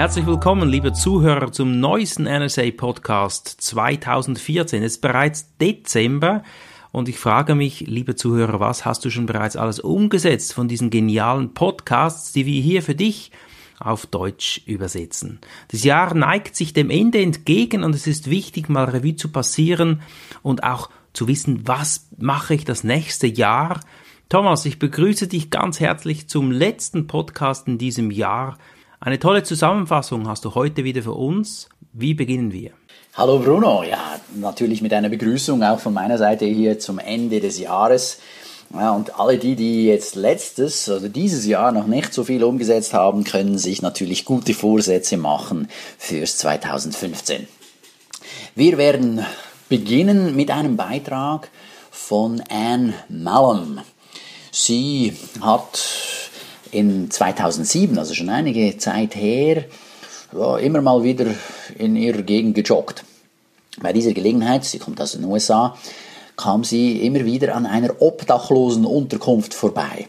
Herzlich willkommen, liebe Zuhörer, zum neuesten NSA Podcast 2014. Es ist bereits Dezember und ich frage mich, liebe Zuhörer, was hast du schon bereits alles umgesetzt von diesen genialen Podcasts, die wir hier für dich auf Deutsch übersetzen. Das Jahr neigt sich dem Ende entgegen und es ist wichtig, mal Revue zu passieren und auch zu wissen, was mache ich das nächste Jahr. Thomas, ich begrüße dich ganz herzlich zum letzten Podcast in diesem Jahr. Eine tolle Zusammenfassung hast du heute wieder für uns. Wie beginnen wir? Hallo Bruno, ja, natürlich mit einer Begrüßung auch von meiner Seite hier zum Ende des Jahres. Ja, und alle die, die jetzt letztes, also dieses Jahr noch nicht so viel umgesetzt haben, können sich natürlich gute Vorsätze machen fürs 2015. Wir werden beginnen mit einem Beitrag von Anne Mallam. Sie hat in 2007, also schon einige Zeit her, ja, immer mal wieder in ihrer Gegend gejoggt. Bei dieser Gelegenheit, sie kommt aus den USA, kam sie immer wieder an einer obdachlosen Unterkunft vorbei.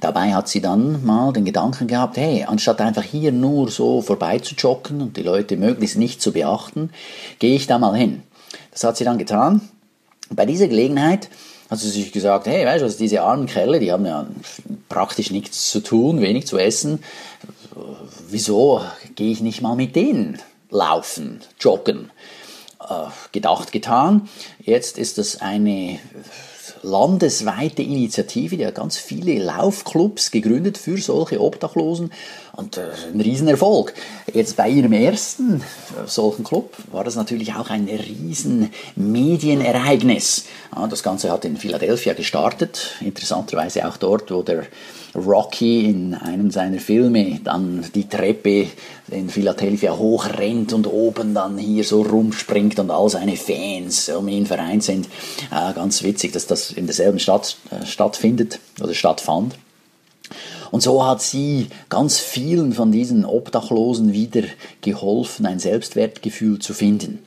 Dabei hat sie dann mal den Gedanken gehabt, hey, anstatt einfach hier nur so vorbei zu joggen und die Leute möglichst nicht zu beachten, gehe ich da mal hin. Das hat sie dann getan. Bei dieser Gelegenheit hat sie sich gesagt, hey, weißt du, also diese armen Kerle, die haben ja praktisch nichts zu tun, wenig zu essen. Wieso gehe ich nicht mal mit denen laufen, joggen? Äh, gedacht, getan. Jetzt ist das eine landesweite Initiative, die hat ganz viele Laufclubs gegründet für solche Obdachlosen und äh, ein Riesenerfolg. Jetzt bei ihrem ersten äh, solchen Club war das natürlich auch ein riesen Medienereignis. Ja, das Ganze hat in Philadelphia gestartet, interessanterweise auch dort, wo der Rocky in einem seiner Filme dann die Treppe in Philadelphia hochrennt und oben dann hier so rumspringt und all seine Fans um ihn vereint sind. Äh, ganz witzig, dass das in derselben Stadt äh, stattfindet oder stattfand. Und so hat sie ganz vielen von diesen Obdachlosen wieder geholfen, ein Selbstwertgefühl zu finden.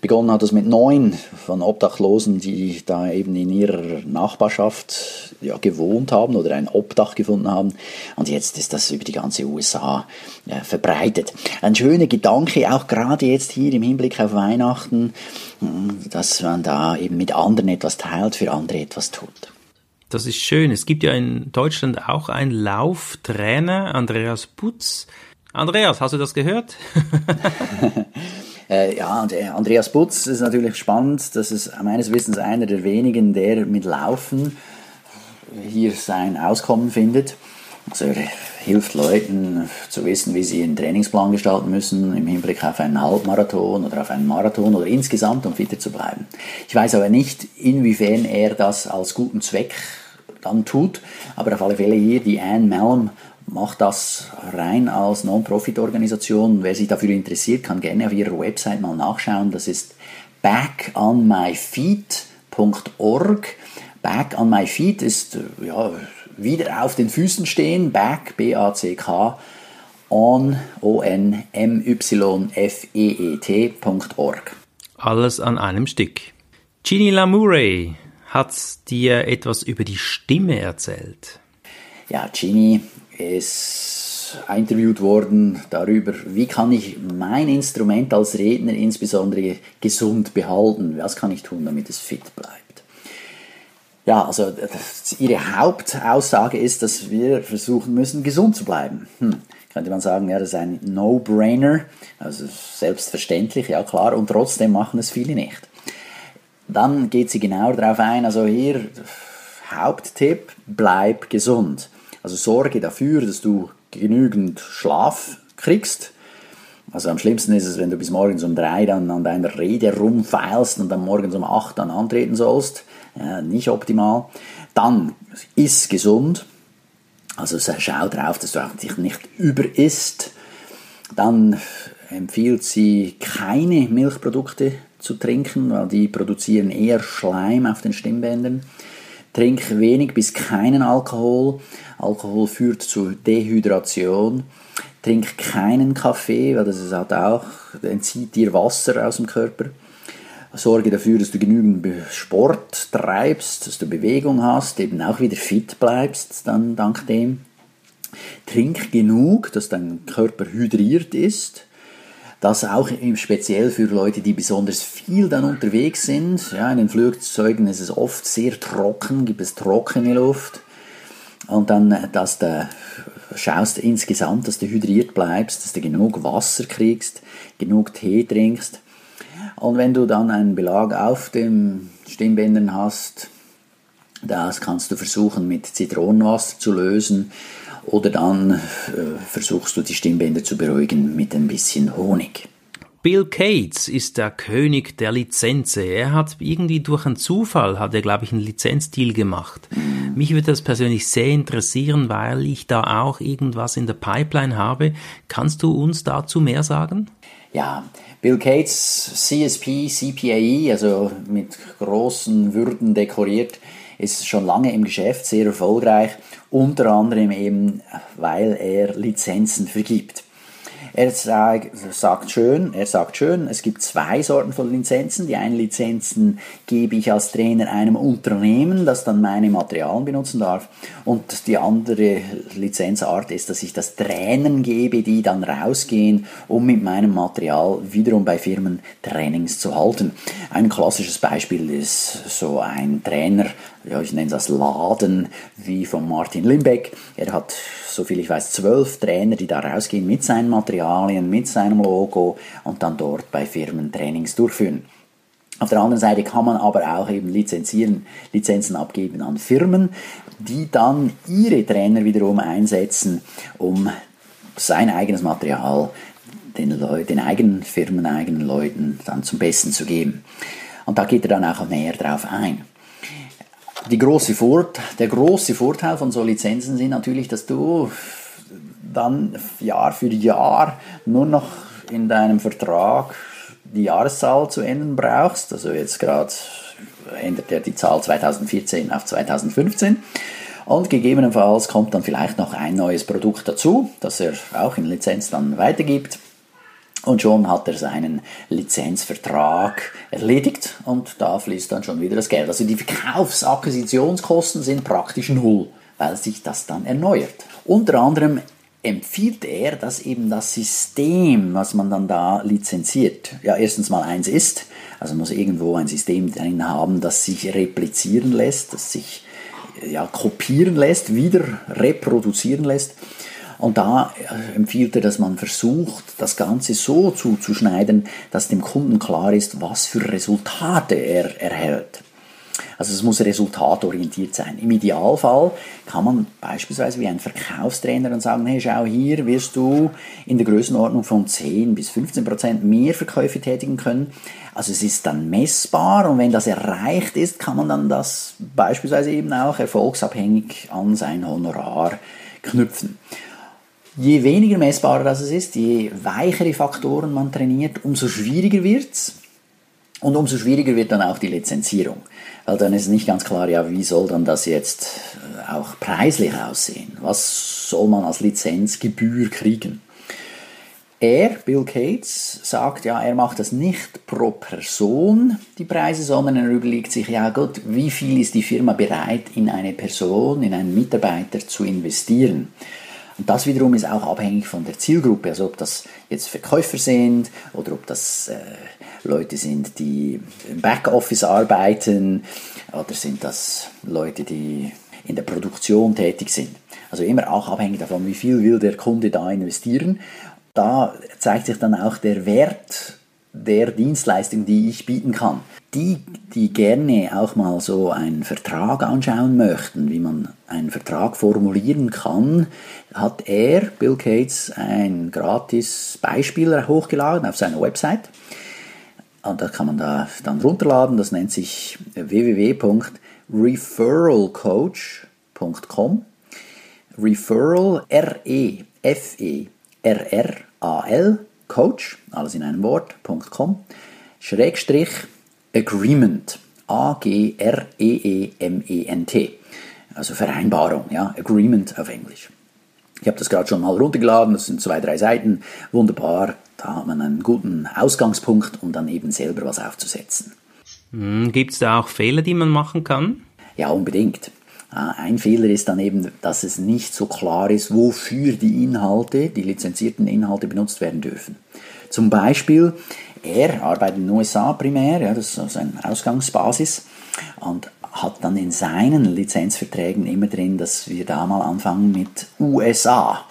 Begonnen hat es mit neun von Obdachlosen, die da eben in ihrer Nachbarschaft ja, gewohnt haben oder ein Obdach gefunden haben. Und jetzt ist das über die ganze USA ja, verbreitet. Ein schöner Gedanke, auch gerade jetzt hier im Hinblick auf Weihnachten, dass man da eben mit anderen etwas teilt, für andere etwas tut. Das ist schön. Es gibt ja in Deutschland auch einen Lauftrainer, Andreas Putz. Andreas, hast du das gehört? Äh, ja, und äh, Andreas Butz ist natürlich spannend. Das ist meines Wissens einer der wenigen, der mit Laufen hier sein Auskommen findet. Also er hilft Leuten zu wissen, wie sie einen Trainingsplan gestalten müssen im Hinblick auf einen Halbmarathon oder auf einen Marathon oder insgesamt, um fitter zu bleiben. Ich weiß aber nicht, inwiefern er das als guten Zweck dann tut, aber auf alle Fälle hier die Anne Malm macht das rein als Non-Profit-Organisation. Wer sich dafür interessiert, kann gerne auf ihrer Website mal nachschauen. Das ist backonmyfeet.org. Back on my feet ist ja, wieder auf den Füßen stehen. Back, B-A-C-K, on, O-N-M-Y-F-E-E-T.org. Alles an einem Stück. Ginny Lamouret hat dir etwas über die Stimme erzählt. Ja, Ginny ist interviewt worden darüber, wie kann ich mein Instrument als Redner insbesondere gesund behalten, was kann ich tun, damit es fit bleibt. Ja, also ihre Hauptaussage ist, dass wir versuchen müssen, gesund zu bleiben. Hm, könnte man sagen, ja, das ist ein No-Brainer, also selbstverständlich, ja klar, und trotzdem machen es viele nicht. Dann geht sie genauer darauf ein, also hier Haupttipp, bleib gesund. Also sorge dafür, dass du genügend Schlaf kriegst. Also am schlimmsten ist es, wenn du bis morgens um drei dann an deiner Rede rumfeilst und dann morgens um acht dann antreten sollst. Ja, nicht optimal. Dann iss gesund. Also schau drauf, dass du dich nicht überisst. Dann empfiehlt sie keine Milchprodukte zu trinken, weil die produzieren eher Schleim auf den Stimmbändern. Trink wenig bis keinen Alkohol. Alkohol führt zu Dehydration. Trink keinen Kaffee, weil das hat auch, entzieht dir Wasser aus dem Körper. Sorge dafür, dass du genügend Sport treibst, dass du Bewegung hast, eben auch wieder fit bleibst, dann dank dem. trink genug, dass dein Körper hydriert ist. Das auch speziell für Leute, die besonders viel dann unterwegs sind. Ja, in den Flugzeugen ist es oft sehr trocken, gibt es trockene Luft. Und dann, dass du schaust insgesamt, dass du hydriert bleibst, dass du genug Wasser kriegst, genug Tee trinkst. Und wenn du dann einen Belag auf den Stimmbändern hast, das kannst du versuchen mit Zitronenwasser zu lösen oder dann äh, versuchst du die Stimmbänder zu beruhigen mit ein bisschen Honig. Bill Gates ist der König der Lizenze. Er hat irgendwie durch einen Zufall, hat er, glaube ich, einen Lizenzdeal gemacht. Mhm. Mich würde das persönlich sehr interessieren, weil ich da auch irgendwas in der Pipeline habe. Kannst du uns dazu mehr sagen? Ja, Bill Gates, CSP, CPAE, also mit großen Würden dekoriert, ist schon lange im Geschäft, sehr erfolgreich, unter anderem eben, weil er Lizenzen vergibt. Er sagt schön, er sagt schön, es gibt zwei Sorten von Lizenzen. Die einen Lizenzen gebe ich als Trainer einem Unternehmen, das dann meine Materialien benutzen darf. Und die andere Lizenzart ist, dass ich das Trainern gebe, die dann rausgehen, um mit meinem Material wiederum bei Firmen Trainings zu halten. Ein klassisches Beispiel ist so ein Trainer, ja, ich nenne das Laden, wie von Martin Limbeck. Er hat soviel ich weiß, zwölf Trainer, die da rausgehen mit seinen Materialien, mit seinem Logo und dann dort bei Firmen Trainings durchführen. Auf der anderen Seite kann man aber auch eben lizenzieren, Lizenzen abgeben an Firmen, die dann ihre Trainer wiederum einsetzen, um sein eigenes Material den, den eigenen Firmen, eigenen Leuten dann zum Besten zu geben. Und da geht er dann auch näher drauf ein die große Vorteil, der große Vorteil von so Lizenzen sind natürlich, dass du dann Jahr für Jahr nur noch in deinem Vertrag die Jahreszahl zu ändern brauchst. Also jetzt gerade ändert er die Zahl 2014 auf 2015. Und gegebenenfalls kommt dann vielleicht noch ein neues Produkt dazu, das er auch in Lizenz dann weitergibt. Und schon hat er seinen Lizenzvertrag erledigt und da fließt dann schon wieder das Geld. Also die Verkaufsakquisitionskosten sind praktisch null, weil sich das dann erneuert. Unter anderem empfiehlt er, dass eben das System, was man dann da lizenziert, ja erstens mal eins ist, also muss irgendwo ein System drin haben, das sich replizieren lässt, das sich ja, kopieren lässt, wieder reproduzieren lässt und da äh, empfiehlt er, dass man versucht, das Ganze so zuzuschneiden, dass dem Kunden klar ist, was für Resultate er erhält. Also es muss resultatorientiert sein. Im Idealfall kann man beispielsweise wie ein Verkaufstrainer dann sagen, hey, schau hier, wirst du in der Größenordnung von 10 bis 15 Prozent mehr Verkäufe tätigen können. Also es ist dann messbar und wenn das erreicht ist, kann man dann das beispielsweise eben auch erfolgsabhängig an sein Honorar knüpfen. Je weniger messbarer das ist, je weichere Faktoren man trainiert, umso schwieriger wird es. Und umso schwieriger wird dann auch die Lizenzierung. Weil dann ist nicht ganz klar, ja, wie soll dann das jetzt äh, auch preislich aussehen? Was soll man als Lizenzgebühr kriegen? Er, Bill Gates, sagt ja, er macht das nicht pro Person, die Preise, sondern er überlegt sich, ja gut, wie viel ist die Firma bereit, in eine Person, in einen Mitarbeiter zu investieren? Und das wiederum ist auch abhängig von der Zielgruppe, also ob das jetzt Verkäufer sind oder ob das äh, Leute sind, die im Backoffice arbeiten oder sind das Leute, die in der Produktion tätig sind. Also immer auch abhängig davon, wie viel will der Kunde da investieren. Da zeigt sich dann auch der Wert der Dienstleistung, die ich bieten kann. Die, die gerne auch mal so einen Vertrag anschauen möchten, wie man einen Vertrag formulieren kann, hat er, Bill Gates, ein gratis Beispiel hochgeladen auf seiner Website. Und das kann man da dann runterladen. Das nennt sich www.referralcoach.com. Referral, R-E-F-E-R-R-A-L Coach, alles in einem Wort.com, Schrägstrich Agreement, A-G-R-E-E-M-E-N-T, also Vereinbarung, ja, Agreement auf Englisch. Ich habe das gerade schon mal runtergeladen, das sind zwei, drei Seiten, wunderbar, da hat man einen guten Ausgangspunkt, um dann eben selber was aufzusetzen. Hm, Gibt es da auch Fehler, die man machen kann? Ja, unbedingt. Ein Fehler ist dann eben, dass es nicht so klar ist, wofür die Inhalte, die lizenzierten Inhalte benutzt werden dürfen. Zum Beispiel, er arbeitet in den USA primär, ja, das ist seine Ausgangsbasis, und hat dann in seinen Lizenzverträgen immer drin, dass wir da mal anfangen mit USA.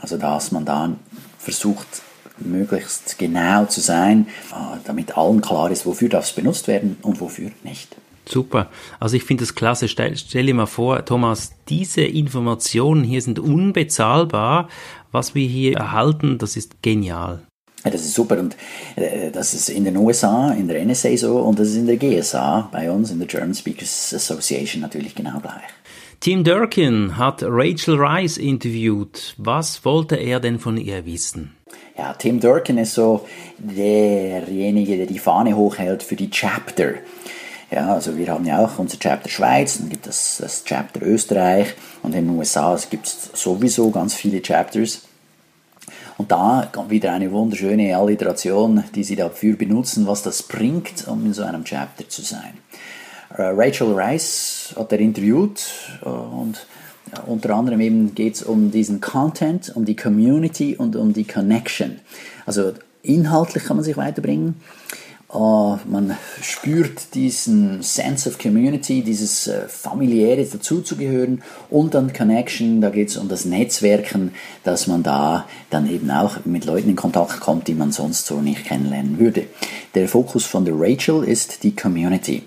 Also dass man da versucht, möglichst genau zu sein, äh, damit allen klar ist, wofür darf es benutzt werden und wofür nicht. Super. Also ich finde das klasse. Stell, stell dir mal vor, Thomas, diese Informationen hier sind unbezahlbar. Was wir hier erhalten, das ist genial. Ja, das ist super und äh, das ist in den USA, in der NSA so und das ist in der GSA bei uns, in der German Speakers Association natürlich genau gleich. Tim Durkin hat Rachel Rice interviewt. Was wollte er denn von ihr wissen? Ja, Tim Durkin ist so derjenige, der die Fahne hochhält für die Chapter. Ja, also wir haben ja auch unser Chapter Schweiz, dann gibt es das Chapter Österreich und in den USA gibt es sowieso ganz viele Chapters. Und da kommt wieder eine wunderschöne Alliteration, die sie dafür benutzen, was das bringt, um in so einem Chapter zu sein. Äh, Rachel Rice hat er interviewt äh, und unter anderem eben geht es um diesen Content, um die Community und um die Connection. Also inhaltlich kann man sich weiterbringen. Uh, man spürt diesen Sense of Community, dieses äh, familiäre dazuzugehören und dann Connection, da geht es um das Netzwerken, dass man da dann eben auch mit Leuten in Kontakt kommt, die man sonst so nicht kennenlernen würde. Der Fokus von der Rachel ist die Community.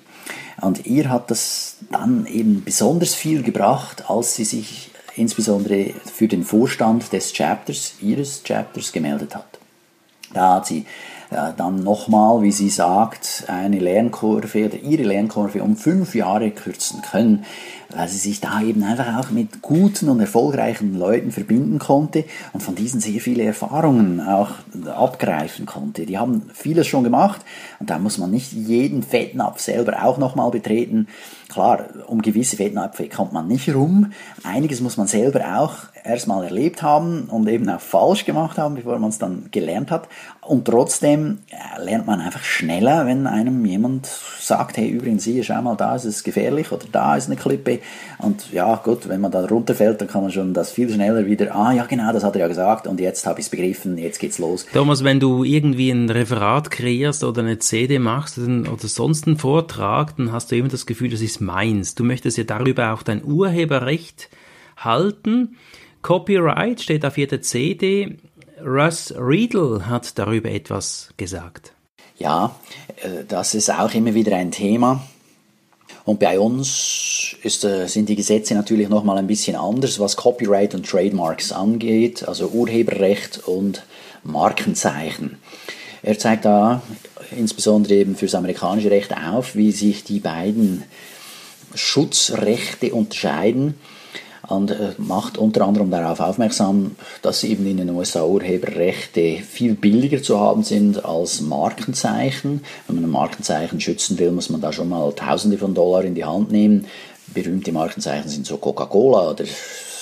Und ihr hat das dann eben besonders viel gebracht, als sie sich insbesondere für den Vorstand des Chapters, ihres Chapters gemeldet hat. Da hat sie dann nochmal, wie sie sagt, eine Lernkurve oder ihre Lernkurve um fünf Jahre kürzen können, weil sie sich da eben einfach auch mit guten und erfolgreichen Leuten verbinden konnte und von diesen sehr viele Erfahrungen auch abgreifen konnte. Die haben vieles schon gemacht und da muss man nicht jeden Fettnapf selber auch nochmal betreten. Klar, um gewisse Fettnäpfe kommt man nicht rum. Einiges muss man selber auch erstmal erlebt haben und eben auch falsch gemacht haben, bevor man es dann gelernt hat. Und trotzdem äh, lernt man einfach schneller, wenn einem jemand sagt, hey, übrigens hier, schau mal, da ist es gefährlich oder da ist eine Klippe. Und ja, gut, wenn man da runterfällt, dann kann man schon das viel schneller wieder, ah ja, genau, das hat er ja gesagt und jetzt habe ich es begriffen, jetzt geht's los. Thomas, wenn du irgendwie ein Referat kreierst oder eine CD machst oder sonst einen Vortrag, dann hast du immer das Gefühl, das ist meinst. Du möchtest ja darüber auch dein Urheberrecht halten. Copyright steht auf jeder CD. Russ Riedel hat darüber etwas gesagt. Ja, äh, das ist auch immer wieder ein Thema. Und bei uns ist, äh, sind die Gesetze natürlich nochmal ein bisschen anders, was Copyright und Trademarks angeht, also Urheberrecht und Markenzeichen. Er zeigt da insbesondere eben fürs amerikanische Recht auf, wie sich die beiden Schutzrechte unterscheiden und macht unter anderem darauf aufmerksam, dass eben in den USA Urheberrechte viel billiger zu haben sind als Markenzeichen. Wenn man ein Markenzeichen schützen will, muss man da schon mal Tausende von Dollar in die Hand nehmen. Berühmte Markenzeichen sind so Coca-Cola oder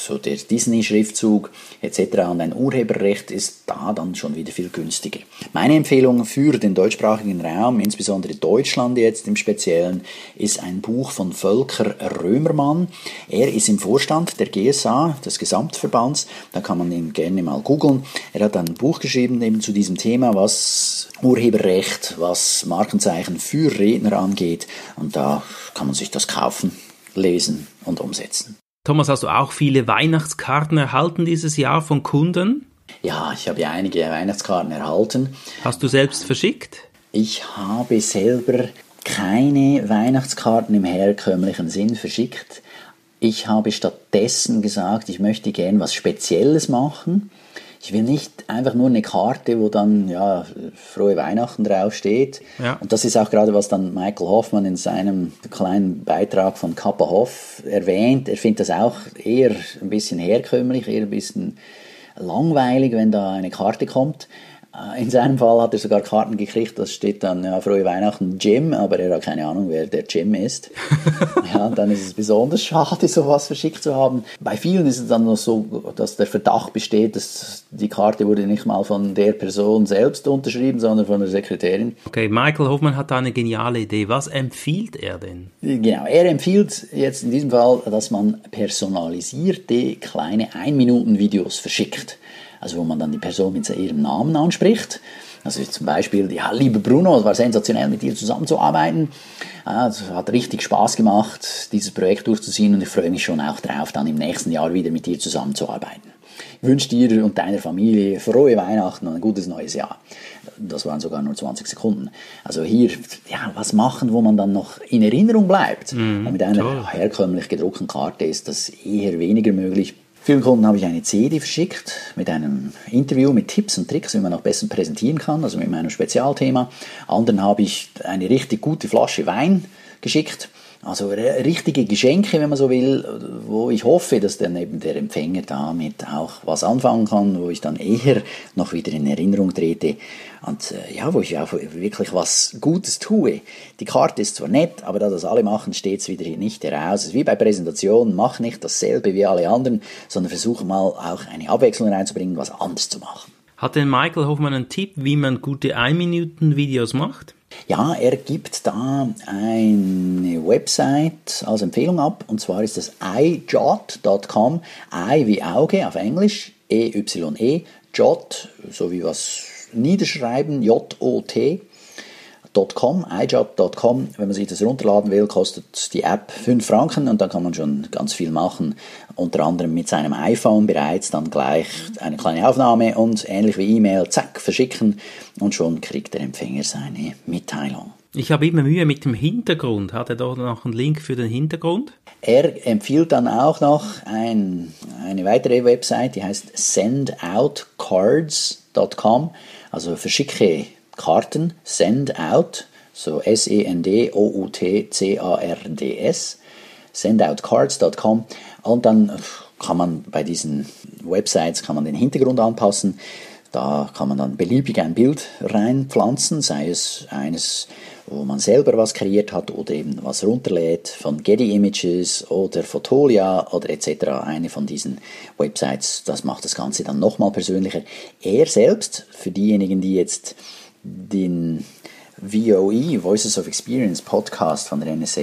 so der Disney-Schriftzug etc. Und ein Urheberrecht ist da dann schon wieder viel günstiger. Meine Empfehlung für den deutschsprachigen Raum, insbesondere Deutschland jetzt im Speziellen, ist ein Buch von Völker Römermann. Er ist im Vorstand der GSA, des Gesamtverbands. Da kann man ihn gerne mal googeln. Er hat ein Buch geschrieben eben zu diesem Thema, was Urheberrecht, was Markenzeichen für Redner angeht. Und da kann man sich das kaufen, lesen und umsetzen. Thomas, hast du auch viele Weihnachtskarten erhalten dieses Jahr von Kunden? Ja, ich habe ja einige Weihnachtskarten erhalten. Hast du selbst verschickt? Ich habe selber keine Weihnachtskarten im herkömmlichen Sinn verschickt. Ich habe stattdessen gesagt, ich möchte gern was Spezielles machen ich will nicht einfach nur eine Karte, wo dann ja frohe Weihnachten draufsteht. Ja. Und das ist auch gerade, was dann Michael Hoffmann in seinem kleinen Beitrag von Kappa Hoff erwähnt. Er findet das auch eher ein bisschen herkömmlich, eher ein bisschen langweilig, wenn da eine Karte kommt. Äh, in seinem Fall hat er sogar Karten gekriegt, das steht dann, ja, frohe Weihnachten Jim, aber er hat keine Ahnung, wer der Jim ist. ja, dann ist es besonders schade, sowas verschickt zu haben. Bei vielen ist es dann noch so, dass der Verdacht besteht, dass die Karte wurde nicht mal von der Person selbst unterschrieben, sondern von der Sekretärin. Okay, Michael Hoffmann hat da eine geniale Idee. Was empfiehlt er denn? Genau, er empfiehlt jetzt in diesem Fall, dass man personalisierte kleine Ein-Minuten-Videos verschickt also wo man dann die Person mit ihrem Namen anspricht. Also zum Beispiel, ja, lieber Bruno, es war sensationell, mit dir zusammenzuarbeiten. Ja, es hat richtig Spaß gemacht, dieses Projekt durchzuziehen und ich freue mich schon auch drauf, dann im nächsten Jahr wieder mit dir zusammenzuarbeiten. Ich wünsche dir und deiner Familie frohe Weihnachten und ein gutes neues Jahr. Das waren sogar nur 20 Sekunden. Also hier, ja, was machen, wo man dann noch in Erinnerung bleibt. Mm, mit einer toll. herkömmlich gedruckten Karte ist das eher weniger möglich. Vielen Kunden habe ich eine CD verschickt mit einem Interview mit Tipps und Tricks, wie man noch besser präsentieren kann, also mit meinem Spezialthema. Anderen habe ich eine richtig gute Flasche Wein geschickt also richtige Geschenke, wenn man so will, wo ich hoffe, dass dann eben der Empfänger damit auch was anfangen kann, wo ich dann eher noch wieder in Erinnerung trete und äh, ja, wo ich auch wirklich was Gutes tue. Die Karte ist zwar nett, aber da das alle machen, steht es wieder hier nicht heraus. Es ist wie bei Präsentationen, mach nicht dasselbe wie alle anderen, sondern versuche mal auch eine Abwechslung reinzubringen, was anders zu machen. Hat denn Michael Hoffmann einen Tipp, wie man gute 1-Minuten-Videos macht? Ja, er gibt da eine Website als Empfehlung ab und zwar ist das iJot.com, i wie Auge auf Englisch, E-Y-E, Jot, so wie was niederschreiben, J-O-T, iJot.com, iJot.com. Wenn man sich das runterladen will, kostet die App 5 Franken und dann kann man schon ganz viel machen. Unter anderem mit seinem iPhone bereits dann gleich eine kleine Aufnahme und ähnlich wie E-Mail, zack, verschicken und schon kriegt der Empfänger seine Mitteilung. Ich habe immer Mühe mit dem Hintergrund. Hat er doch noch einen Link für den Hintergrund? Er empfiehlt dann auch noch ein, eine weitere Website, die heißt sendoutcards.com, also verschicke Karten, Send Out, so S-E-N-D-O-U-T-C-A-R-D-S, sendoutcards.com und dann kann man bei diesen Websites kann man den Hintergrund anpassen. Da kann man dann beliebig ein Bild reinpflanzen, sei es eines, wo man selber was kreiert hat oder eben was runterlädt von Getty Images oder Fotolia oder etc. Eine von diesen Websites, das macht das Ganze dann nochmal persönlicher. Er selbst, für diejenigen, die jetzt den VOE, Voices of Experience Podcast von der NSA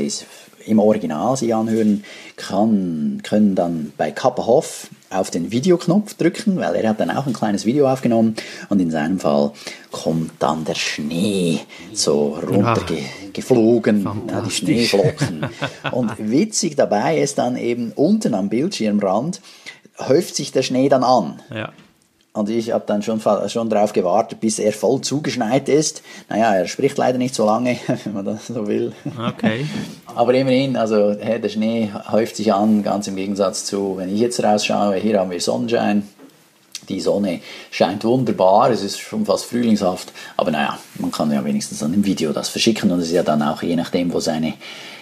im Original sich anhören, kann, können dann bei Kappenhoff auf den Videoknopf drücken, weil er hat dann auch ein kleines Video aufgenommen und in seinem Fall kommt dann der Schnee so runtergeflogen, ja, die Schneeflocken. Und witzig dabei ist dann eben unten am Bildschirmrand häuft sich der Schnee dann an. Ja. Und ich habe dann schon, schon darauf gewartet, bis er voll zugeschneit ist. Naja, er spricht leider nicht so lange, wenn man das so will. Okay. Aber immerhin, also der Schnee häuft sich an, ganz im Gegensatz zu, wenn ich jetzt rausschaue, hier haben wir Sonnenschein. Die Sonne scheint wunderbar, es ist schon fast frühlingshaft, aber naja, man kann ja wenigstens an dem Video das verschicken und es ist ja dann auch je nachdem, wo seine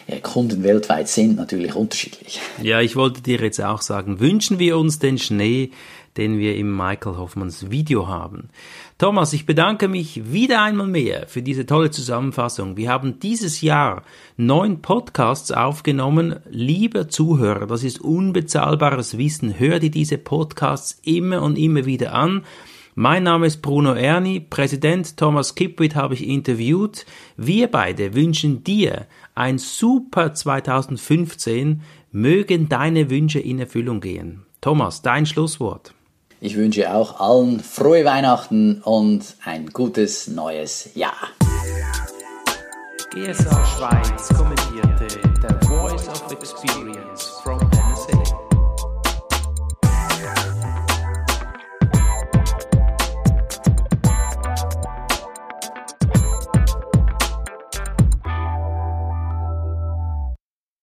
äh, Kunden weltweit sind, natürlich unterschiedlich. Ja, ich wollte dir jetzt auch sagen, wünschen wir uns den Schnee, den wir im Michael Hoffmanns Video haben. Thomas, ich bedanke mich wieder einmal mehr für diese tolle Zusammenfassung. Wir haben dieses Jahr neun Podcasts aufgenommen. Lieber Zuhörer, das ist unbezahlbares Wissen. Hör dir diese Podcasts immer und immer wieder an. Mein Name ist Bruno Erni, Präsident Thomas Kipwit habe ich interviewt. Wir beide wünschen dir ein super 2015. Mögen deine Wünsche in Erfüllung gehen. Thomas, dein Schlusswort. Ich wünsche auch allen frohe Weihnachten und ein gutes neues Jahr. GSA Schweiz kommentierte The Voice of Experience